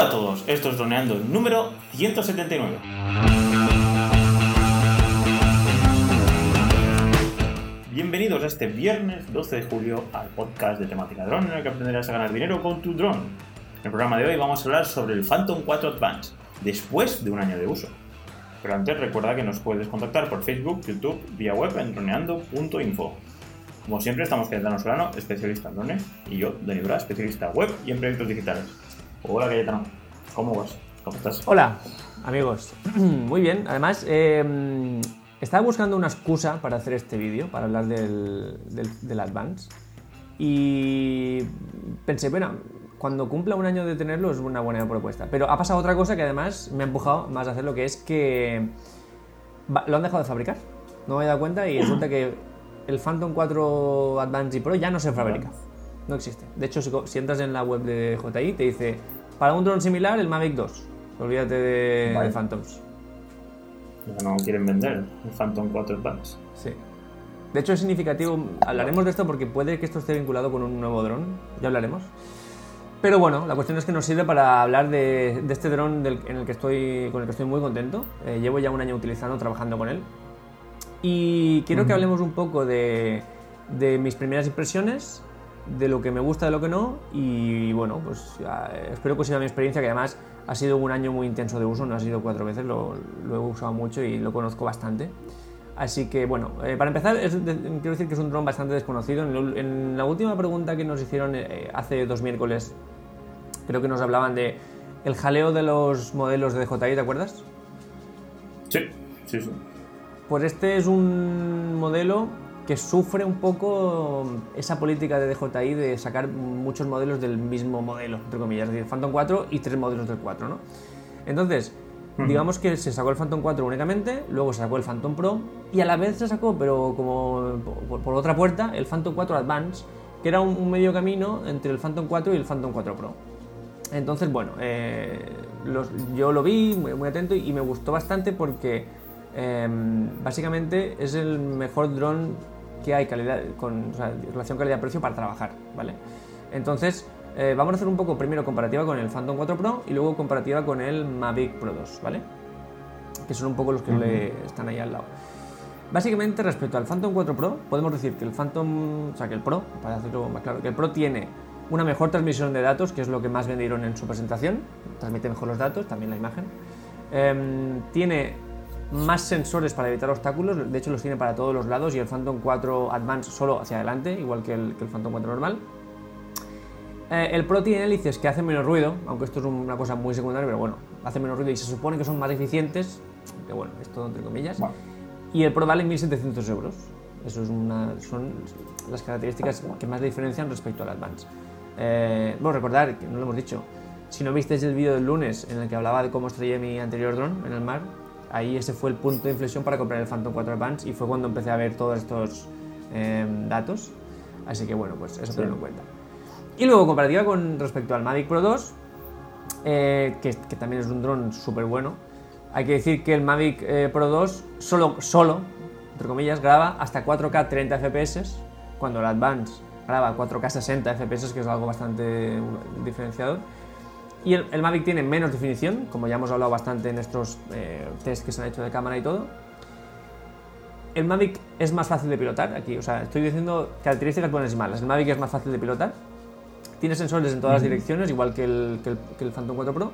Hola a todos, esto es Droneando número 179. Bienvenidos a este viernes 12 de julio al podcast de temática drone en el que aprenderás a ganar dinero con tu drone. En el programa de hoy vamos a hablar sobre el Phantom 4 Advance, después de un año de uso. Pero antes recuerda que nos puedes contactar por Facebook, YouTube, vía web en droneando.info. Como siempre estamos Cayetano Solano, especialista en drones, y yo, Dani Bra, especialista web y en proyectos digitales. Hola Cayetano, ¿cómo vas? ¿Cómo estás? Hola, amigos. Muy bien. Además, eh, estaba buscando una excusa para hacer este vídeo, para hablar del, del, Advance. Y pensé, bueno, cuando cumpla un año de tenerlo es una buena propuesta. Pero ha pasado otra cosa que además me ha empujado más a hacerlo, que es que lo han dejado de fabricar. No me he dado cuenta y resulta que el Phantom 4 Advance y Pro ya no se fabrica. No existe. De hecho, si, entras en la web de JI, te dice, para un dron similar, el Mavic 2. Olvídate de, Vale. de Phantoms. Ya no quieren vender el Phantom 4 Advance. Sí. De hecho, es significativo. Hablaremos de esto porque puede que esto esté vinculado con un nuevo dron. Ya hablaremos. Pero bueno, la cuestión es que nos sirve para hablar de, de este dron del- en el que estoy, con el que estoy muy contento. Eh, llevo ya un año utilizando, trabajando con él. Y quiero que hablemos un poco de, de mis primeras impresiones, de lo que me gusta, de lo que no. Y bueno, pues ah, espero que os sirva mi experiencia, que además ha sido un año muy intenso de uso, no ha sido cuatro veces, lo, lo he usado mucho y lo conozco bastante. Así que bueno, eh, para empezar, es de- quiero decir que es un dron bastante desconocido. En, lo- en la última pregunta que nos hicieron eh, hace dos miércoles, creo que nos hablaban de el jaleo de los modelos de DJI, ¿te acuerdas? Sí, sí, sí. Pues este es un modelo que sufre un poco esa política de DJI de sacar muchos modelos del mismo modelo, entre comillas, es decir, Phantom 4 y tres modelos del 4, ¿no? Entonces, digamos que se sacó el Phantom 4 únicamente, luego se sacó el Phantom Pro y a la vez se sacó, pero como por, por otra puerta, el Phantom 4 Advance, que era un, un medio camino entre el Phantom 4 y el Phantom 4 Pro. Entonces, bueno, eh, los- yo lo vi muy, muy atento y me gustó bastante porque eh, básicamente es el mejor dron que hay calidad, con o sea, relación calidad-precio para trabajar, ¿vale? Entonces, eh, vamos a hacer un poco primero comparativa con el Phantom 4 Pro y luego comparativa con el Mavic Pro 2, ¿vale? Que son un poco los que le están ahí al lado. Básicamente, respecto al Phantom 4 Pro, podemos decir que el Phantom, o sea, que el Pro, para hacerlo más claro, que el Pro tiene una mejor transmisión de datos, que es lo que más vendieron en su presentación, transmite mejor los datos, también la imagen. Em, tiene más sensores para evitar obstáculos, de hecho los tiene para todos los lados y el Phantom 4 Advance solo hacia adelante, igual que el, que el Phantom 4 normal. Eh, el Pro tiene hélices que hacen menos ruido, aunque esto es una cosa muy secundaria, pero bueno, hace menos ruido y se supone que son más eficientes, que bueno, es todo entre comillas. Bueno. Y el Pro vale 1.700 euros. Eso es una, son las características que más le diferencian respecto al Advance. Eh, bueno, recordar, que no lo hemos dicho, si no visteis el vídeo del lunes en el que hablaba de cómo estrellé mi anterior dron en el mar, ahí ese fue el punto de inflexión para comprar el Phantom 4 Advance y fue cuando empecé a ver todos estos eh, datos. Así que bueno, pues eso Sí. tenlo en cuenta. Y luego, comparativa con respecto al Mavic Pro 2, eh, que, que también es un dron súper bueno. Hay que decir que el Mavic eh, Pro 2 solo, solo, entre comillas, graba hasta 4K 30 FPS, cuando el Advance graba 4K 60 FPS, que es algo bastante uh, diferenciador. Y el, el Mavic tiene menos definición, como ya hemos hablado bastante en estos eh, test que se han hecho de cámara y todo. El Mavic es más fácil de pilotar aquí, o sea, estoy diciendo características buenas y malas. El Mavic es más fácil de pilotar, tiene sensores en todas las direcciones, igual que el, que el- que el Phantom 4 Pro,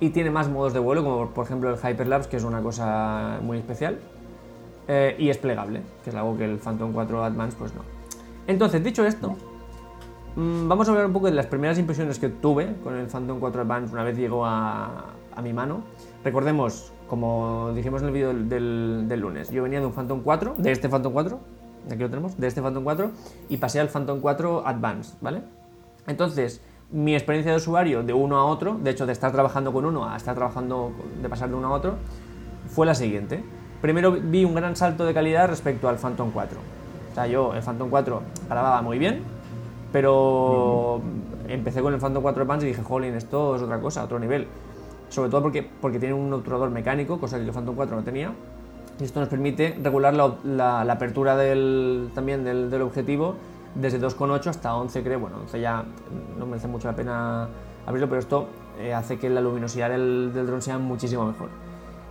y tiene más modos de vuelo, como por ejemplo el Hyperlapse, que es una cosa muy especial, eh, y es plegable, que es algo que el Phantom 4 Advance pues no. Entonces, dicho esto, vamos a hablar un poco de las primeras impresiones que tuve con el Phantom 4 Advance una vez llegó a, mi mano. Recordemos, como dijimos en el vídeo del lunes, yo venía de un Phantom 4, de este Phantom 4, aquí lo tenemos, de este Phantom 4, y pasé al Phantom 4 Advance, ¿vale? Entonces, mi experiencia de usuario de uno a otro, de hecho de estar trabajando con uno a estar trabajando, de pasar de uno a otro, fue la siguiente. Primero vi un gran salto de calidad respecto al Phantom 4. O sea, yo el Phantom 4 grababa muy bien, pero empecé con el Phantom 4 Advance y dije, jolín, esto es otra cosa, otro nivel. Sobre todo porque, porque tiene un obturador mecánico, cosa que el Phantom 4 no tenía. Y esto nos permite regular la, la- la apertura del, también del, del objetivo desde 2,8 hasta 11 creo. Bueno, 11 ya no merece mucho la pena abrirlo, pero esto eh, hace que la luminosidad del, del dron sea muchísimo mejor.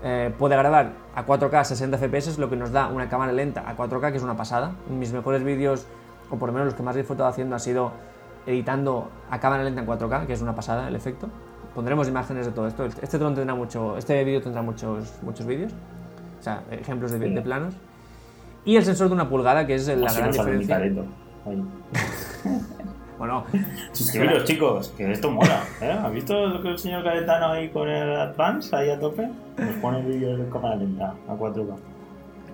Eh, puede grabar a 4K 60 FPS, lo que nos da una cámara lenta a 4K, que es una pasada. Mis mejores vídeos, o por lo menos los que más he disfrutado haciendo, ha sido editando a cámara lenta en 4K, que es una pasada el efecto. Pondremos imágenes de todo esto. Este dron tendrá mucho, este vídeo tendrá muchos, muchos vídeos, o sea, ejemplos de, Sí. de planos. Y el sensor de una pulgada, que es la Así gran diferencia. Bueno, Suscribiros, chicos, que esto mola. ¿eh? ¿Has visto lo que el señor Caretano ahí con el Advance ahí a tope? Nos pone vídeos de cámara lenta a 4K.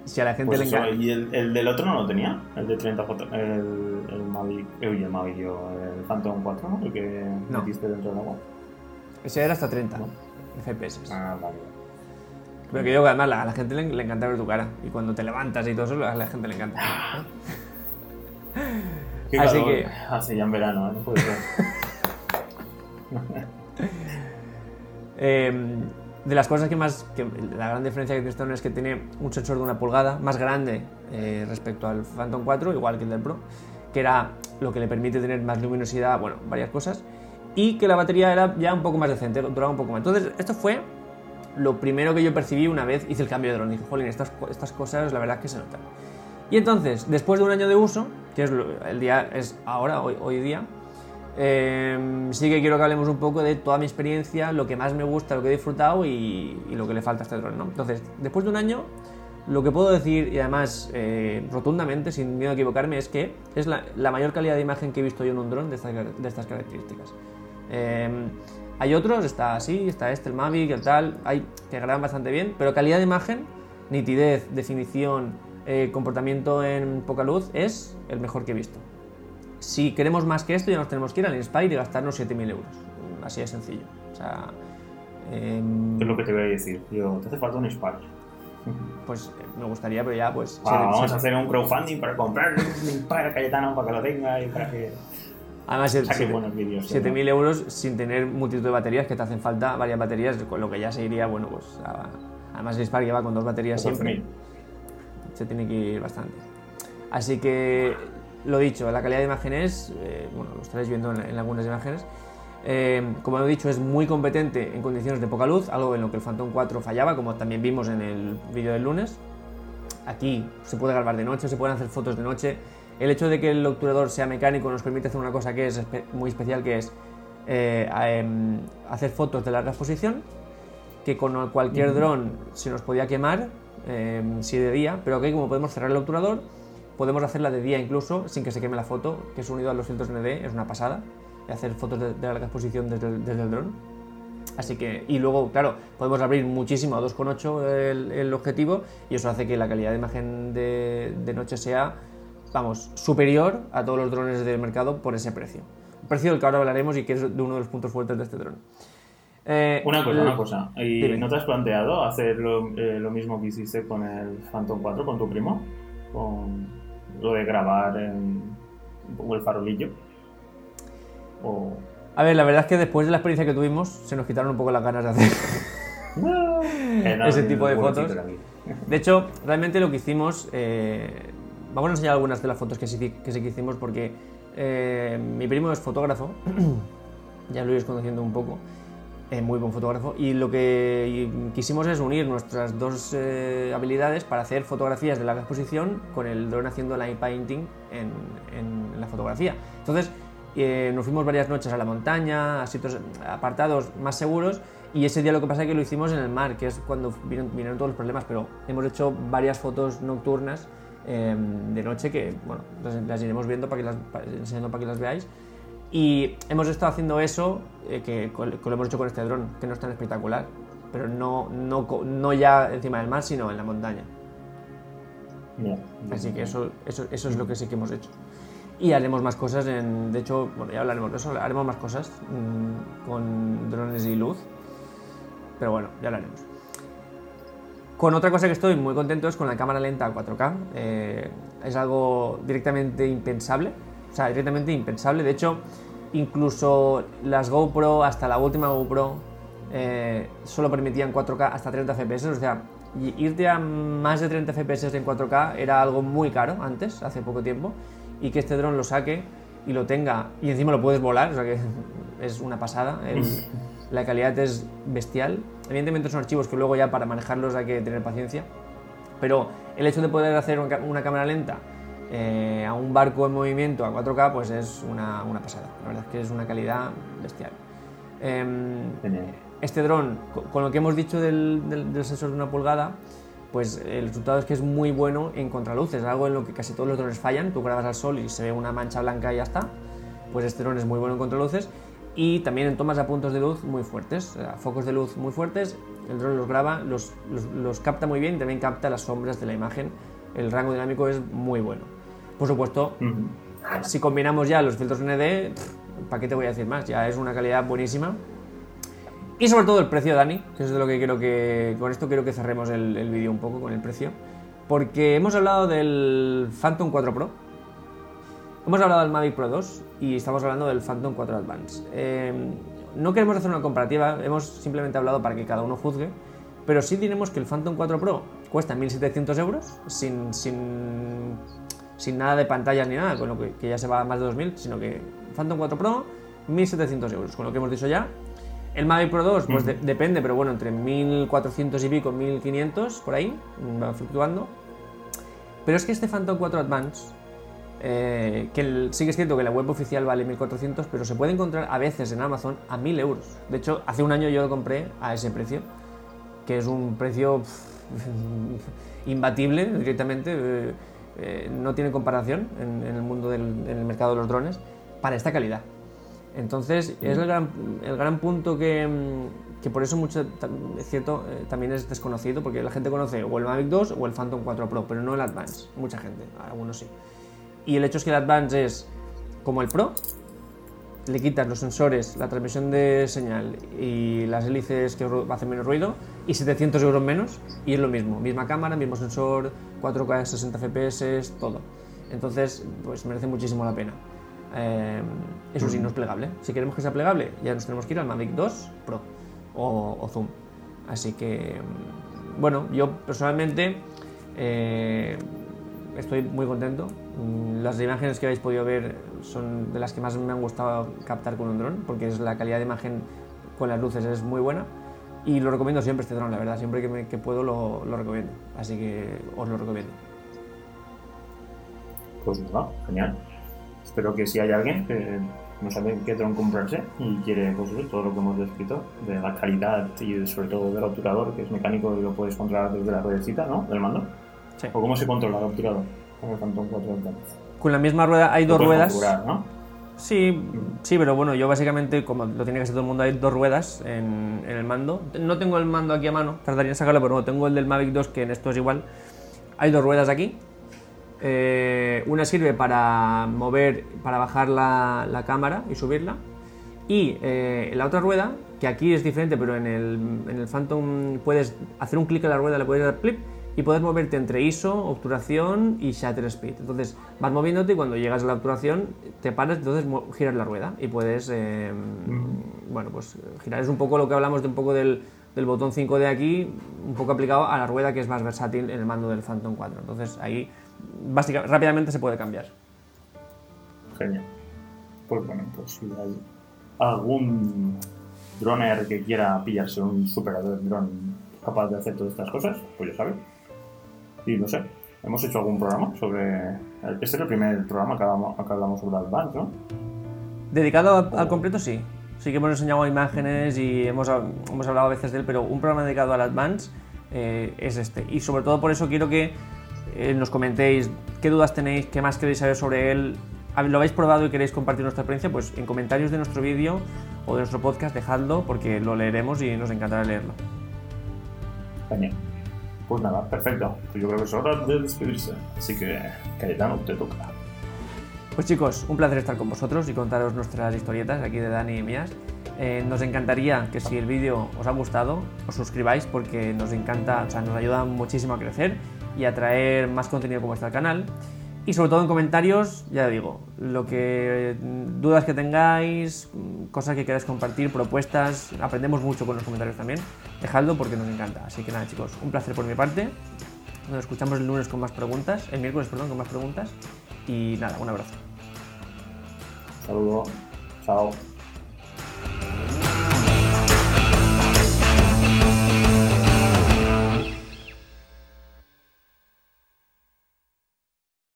Si a la gente Pues le encanta. ¿Y el, el del otro no lo tenía? El de 30 fotos. El, el Mavic. Uy, el Mavic, yo. El Phantom 4, ¿no? El que No. metiste dentro del agua. Ese era hasta 30 FPS. Ah, vale. Pero que digo que además a la gente le, le encanta ver tu cara. Y cuando te levantas y todo eso, a la gente le encanta. Qué Así calor que- hace ya en verano, ¿eh? No puede ser. Eh, de las cosas que más. Que la gran diferencia que tiene este es que tiene un sensor de una pulgada más grande eh, respecto al Phantom 4, igual que el del Pro, que era lo que le permite tener más luminosidad, bueno, varias cosas. Y que la batería era ya un poco más decente, duraba un poco más. Entonces, esto fue lo primero que yo percibí una vez hice el cambio de dron. Dije, jolín, estas, estas cosas la verdad es que se notan. Y entonces, después de un año de uso, que es el día es ahora, hoy, hoy día, eh, sí que quiero que hablemos un poco de toda mi experiencia, lo que más me gusta, lo que he disfrutado y, y lo que le falta a este dron. ¿no? Entonces, después de un año, lo que puedo decir, y además eh, rotundamente, sin miedo a equivocarme, es que es la, la mayor calidad de imagen que he visto yo en un dron de estas, de estas características. Eh, hay otros, está así, está este, el Mavic, el tal, hay que graban bastante bien, pero calidad de imagen, nitidez, definición, eh, comportamiento en poca luz es el mejor que he visto. Si queremos más que esto, ya nos tenemos que ir al Inspire y gastarnos 7.000 euros. Así de sencillo. O sea, ¿Qué es lo que te voy a decir? Yo, te hace falta un Spark. pues eh, me gustaría, pero ya pues... Siete- vamos a hacer un crowdfunding para comprarle un a Cayetano para que lo tenga y para que Además, buenos vídeos. 7.000 euros sin tener multitud de baterías, que te hacen falta varias baterías, con lo que ya se iría, bueno, pues... a- además el Spark lleva con dos baterías siempre. 14.000. se tiene que ir bastante. Así que, lo dicho, la calidad de imagen es, eh, bueno, lo estaréis viendo en, en algunas imágenes, eh, como he dicho, es muy competente en condiciones de poca luz, algo en lo que el Phantom 4 fallaba, como también vimos en el vídeo del lunes. Aquí se puede grabar de noche, se pueden hacer fotos de noche. El hecho de que el obturador sea mecánico nos permite hacer una cosa que es muy especial, que es eh, em, hacer fotos de larga exposición, que con cualquier dron se nos podía quemar eh, si de día, pero que como podemos cerrar el obturador, podemos hacerla de día incluso sin que se queme la foto, que es unido a los filtros ND, es una pasada, y hacer fotos de, de larga exposición desde el, desde el dron. Así que, y luego, claro, podemos abrir muchísimo a 2.8 el, el objetivo y eso hace que la calidad de imagen de, de noche sea, vamos, superior a todos los drones del mercado por ese precio. Precio del que ahora hablaremos y que es de uno de los puntos fuertes de este dron. Eh, Una cosa, el- una cosa. ¿Y Dime. no te has planteado hacer lo, eh, lo mismo que hiciste con el Phantom 4, con tu primo? Con lo de grabar en un poco el farolillo. O... A ver, la verdad es que después de la experiencia que tuvimos, se nos quitaron un poco las ganas de hacer no, ese tipo de fotos. de hecho, realmente lo que hicimos, eh, vamos a enseñar algunas de las fotos que sí que, sí que hicimos porque eh, mi primo es fotógrafo, ya lo iréis conociendo un poco, eh, muy buen fotógrafo, y lo que quisimos es unir nuestras dos eh, habilidades para hacer fotografías de larga exposición con el dron haciendo light painting en, en la fotografía. Entonces, eh, nos fuimos varias noches a la montaña, a sitios apartados más seguros, y ese día lo que pasa es que lo hicimos en el mar, que es cuando vinieron, vinieron todos los problemas, pero hemos hecho varias fotos nocturnas eh, de noche que, bueno, las, las iremos viendo para que las, para- enseñando para que las veáis. Y hemos estado haciendo eso, eh, que, que lo hemos hecho con este dron, que no es tan espectacular, pero no, no, no ya encima del mar, sino en la montaña. Ya. Así que eso, eso, eso es lo que sí que hemos hecho. Y haremos más cosas, en, de hecho, bueno, ya hablaremos de eso, haremos más cosas mm, con drones y luz, pero bueno, ya hablaremos. Con otra cosa que estoy muy contento es con la cámara lenta a 4K. eh, es algo directamente impensable. O sea, directamente impensable. De hecho, incluso las GoPro, hasta la última GoPro, eh, solo permitían 4K hasta 30 FPS. O sea, irte a más de 30 FPS en 4K era algo muy caro antes, hace poco tiempo. Y que este dron lo saque y lo tenga, y encima lo puedes volar, o sea que es una pasada. El- la calidad es bestial. Evidentemente son archivos que luego ya para manejarlos hay que tener paciencia, pero el hecho de poder hacer una cámara lenta eh, a un barco en movimiento a 4K, pues es una, una, pasada. La verdad es que es una calidad bestial. Em, este dron, con lo que hemos dicho del, del, sensor de una pulgada, pues el resultado es que es muy bueno en contraluces, algo en lo que casi todos los drones fallan. Tú grabas al sol y se ve una mancha blanca y ya está. Pues este dron es muy bueno en contraluces y también en tomas a puntos de luz muy fuertes, focos de luz muy fuertes. El dron los graba, los, los capta muy bien y también capta las sombras de la imagen. El rango dinámico es muy bueno. Por supuesto, si combinamos ya los filtros ND, ¿para qué te voy a decir más? Ya es una calidad buenísima. Y sobre todo el precio, Dani, que es de lo que quiero que. Con esto quiero que cerremos el, vídeo un poco con el precio. Porque hemos hablado del Phantom 4 Pro, hemos hablado del Mavic Pro 2 y estamos hablando del Phantom 4 Advance. Em, no queremos hacer una comparativa, hemos simplemente hablado para que cada uno juzgue, pero sí diremos que el Phantom 4 Pro cuesta 1.700 euros sin, sin sin nada de pantallas ni nada, con lo que, ya se va a más de 2.000, sino que Phantom 4 Pro, 1.700 euros, con lo que hemos dicho ya. El Mavic Pro 2, pues depende, pero bueno, entre 1.400 y pico, 1.500, por ahí, va fluctuando. Pero es que este Phantom 4 Advance, eh, que sí que es cierto que la web oficial vale 1.400, pero se puede encontrar a veces en Amazon a 1.000 euros. De hecho, hace un año yo lo compré a ese precio, que es un precio imbatible directamente. Eh, eh, no tiene comparación en, el mundo del en el mercado de los drones para esta calidad. Entonces, es el gran, el gran punto que, mm, que, por eso mucho, es cierto, eh, también es desconocido, porque la gente conoce o el Mavic 2 o el Phantom 4 Pro, pero no el Advance, mucha gente, algunos sí. Y el hecho es que el Advance es como el Pro, le quitas los sensores, la transmisión de señal y las hélices que hacen menos ruido y 700 euros menos y es lo mismo, misma cámara, mismo sensor, 4K, 60 FPS, todo. Entonces, pues merece muchísimo la pena. Eh, eso sí, no es plegable. Si queremos que sea plegable, ya nos tenemos que ir al Mavic 2 Pro o, Zoom. Así que, bueno, yo personalmente eh, estoy muy contento. Las imágenes que habéis podido ver son de las que más me han gustado captar con un dron, porque es la calidad de imagen con las luces es muy buena. Y lo recomiendo siempre este dron, la verdad, siempre que, puedo lo, recomiendo. Así que os lo recomiendo. Pues nada, genial. Espero que si hay alguien que no sabe qué dron comprarse y quiere pues, todo lo que hemos descrito, de la calidad y sobre todo del obturador, que es mecánico y lo puedes controlar desde la ruedecita, ¿no? Del mando. Sí. ¿O cómo se controla el obturador con el Phantom 4 Con la misma rueda hay dos ruedas. ¿no? Sí, sí, pero bueno, yo básicamente, como lo tiene que hacer todo el mundo, hay dos ruedas en, el mando. No tengo el mando aquí a mano, tardaría en sacarlo, pero no, tengo el del Mavic 2, que en esto es igual. Hay dos ruedas aquí. Eh, una sirve para mover, para bajar la, cámara y subirla. Y eh, la otra rueda, que aquí es diferente, pero en el, en el Phantom puedes hacer un clic en la rueda, le puedes dar flip y puedes moverte entre ISO, obturación y shutter speed. Entonces vas moviéndote y cuando llegas a la obturación te paras, entonces giras la rueda y puedes, eh, bueno, pues girar. Es un poco lo que hablamos de un poco del, del, botón 5 de aquí, un poco aplicado a la rueda que es más versátil en el mando del Phantom 4. Entonces ahí básicamente, rápidamente se puede cambiar. Genial. Pues bueno, pues si hay algún droner que quiera pillarse un superador dron capaz de hacer todas estas cosas, pues ya sabes, y no sé, hemos hecho algún programa sobre. Este es el primer programa que hablamos, sobre Advance, ¿no? Dedicado al completo, sí. Sí que hemos enseñado imágenes y hemos, hemos hablado a veces de él, pero un programa dedicado al Advance eh, es este. Y sobre todo por eso quiero que eh, nos comentéis qué dudas tenéis, qué más queréis saber sobre él. ¿Lo habéis probado y queréis compartir nuestra experiencia? Pues en comentarios de nuestro vídeo o de nuestro podcast dejadlo porque lo leeremos y nos encantará leerlo. Genial. Pues nada, perfecto. Pues yo creo que es hora de despedirse. Así que, Cayetano, te toca. Pues chicos, un placer estar con vosotros y contaros nuestras historietas aquí de Dani y mías. Eh, nos encantaría que si el vídeo os ha gustado, os suscribáis porque nos encanta, o sea, nos ayuda muchísimo a crecer y a traer más contenido como este al canal. Y sobre todo en comentarios, ya digo, lo que dudas que tengáis, cosas que queráis compartir, propuestas, aprendemos mucho con los comentarios también. Dejadlo porque nos encanta. Así que nada, chicos, un placer por mi parte. Nos escuchamos el lunes con más preguntas, el miércoles, perdón, con más preguntas. Y nada, un abrazo. Saludos. Chao.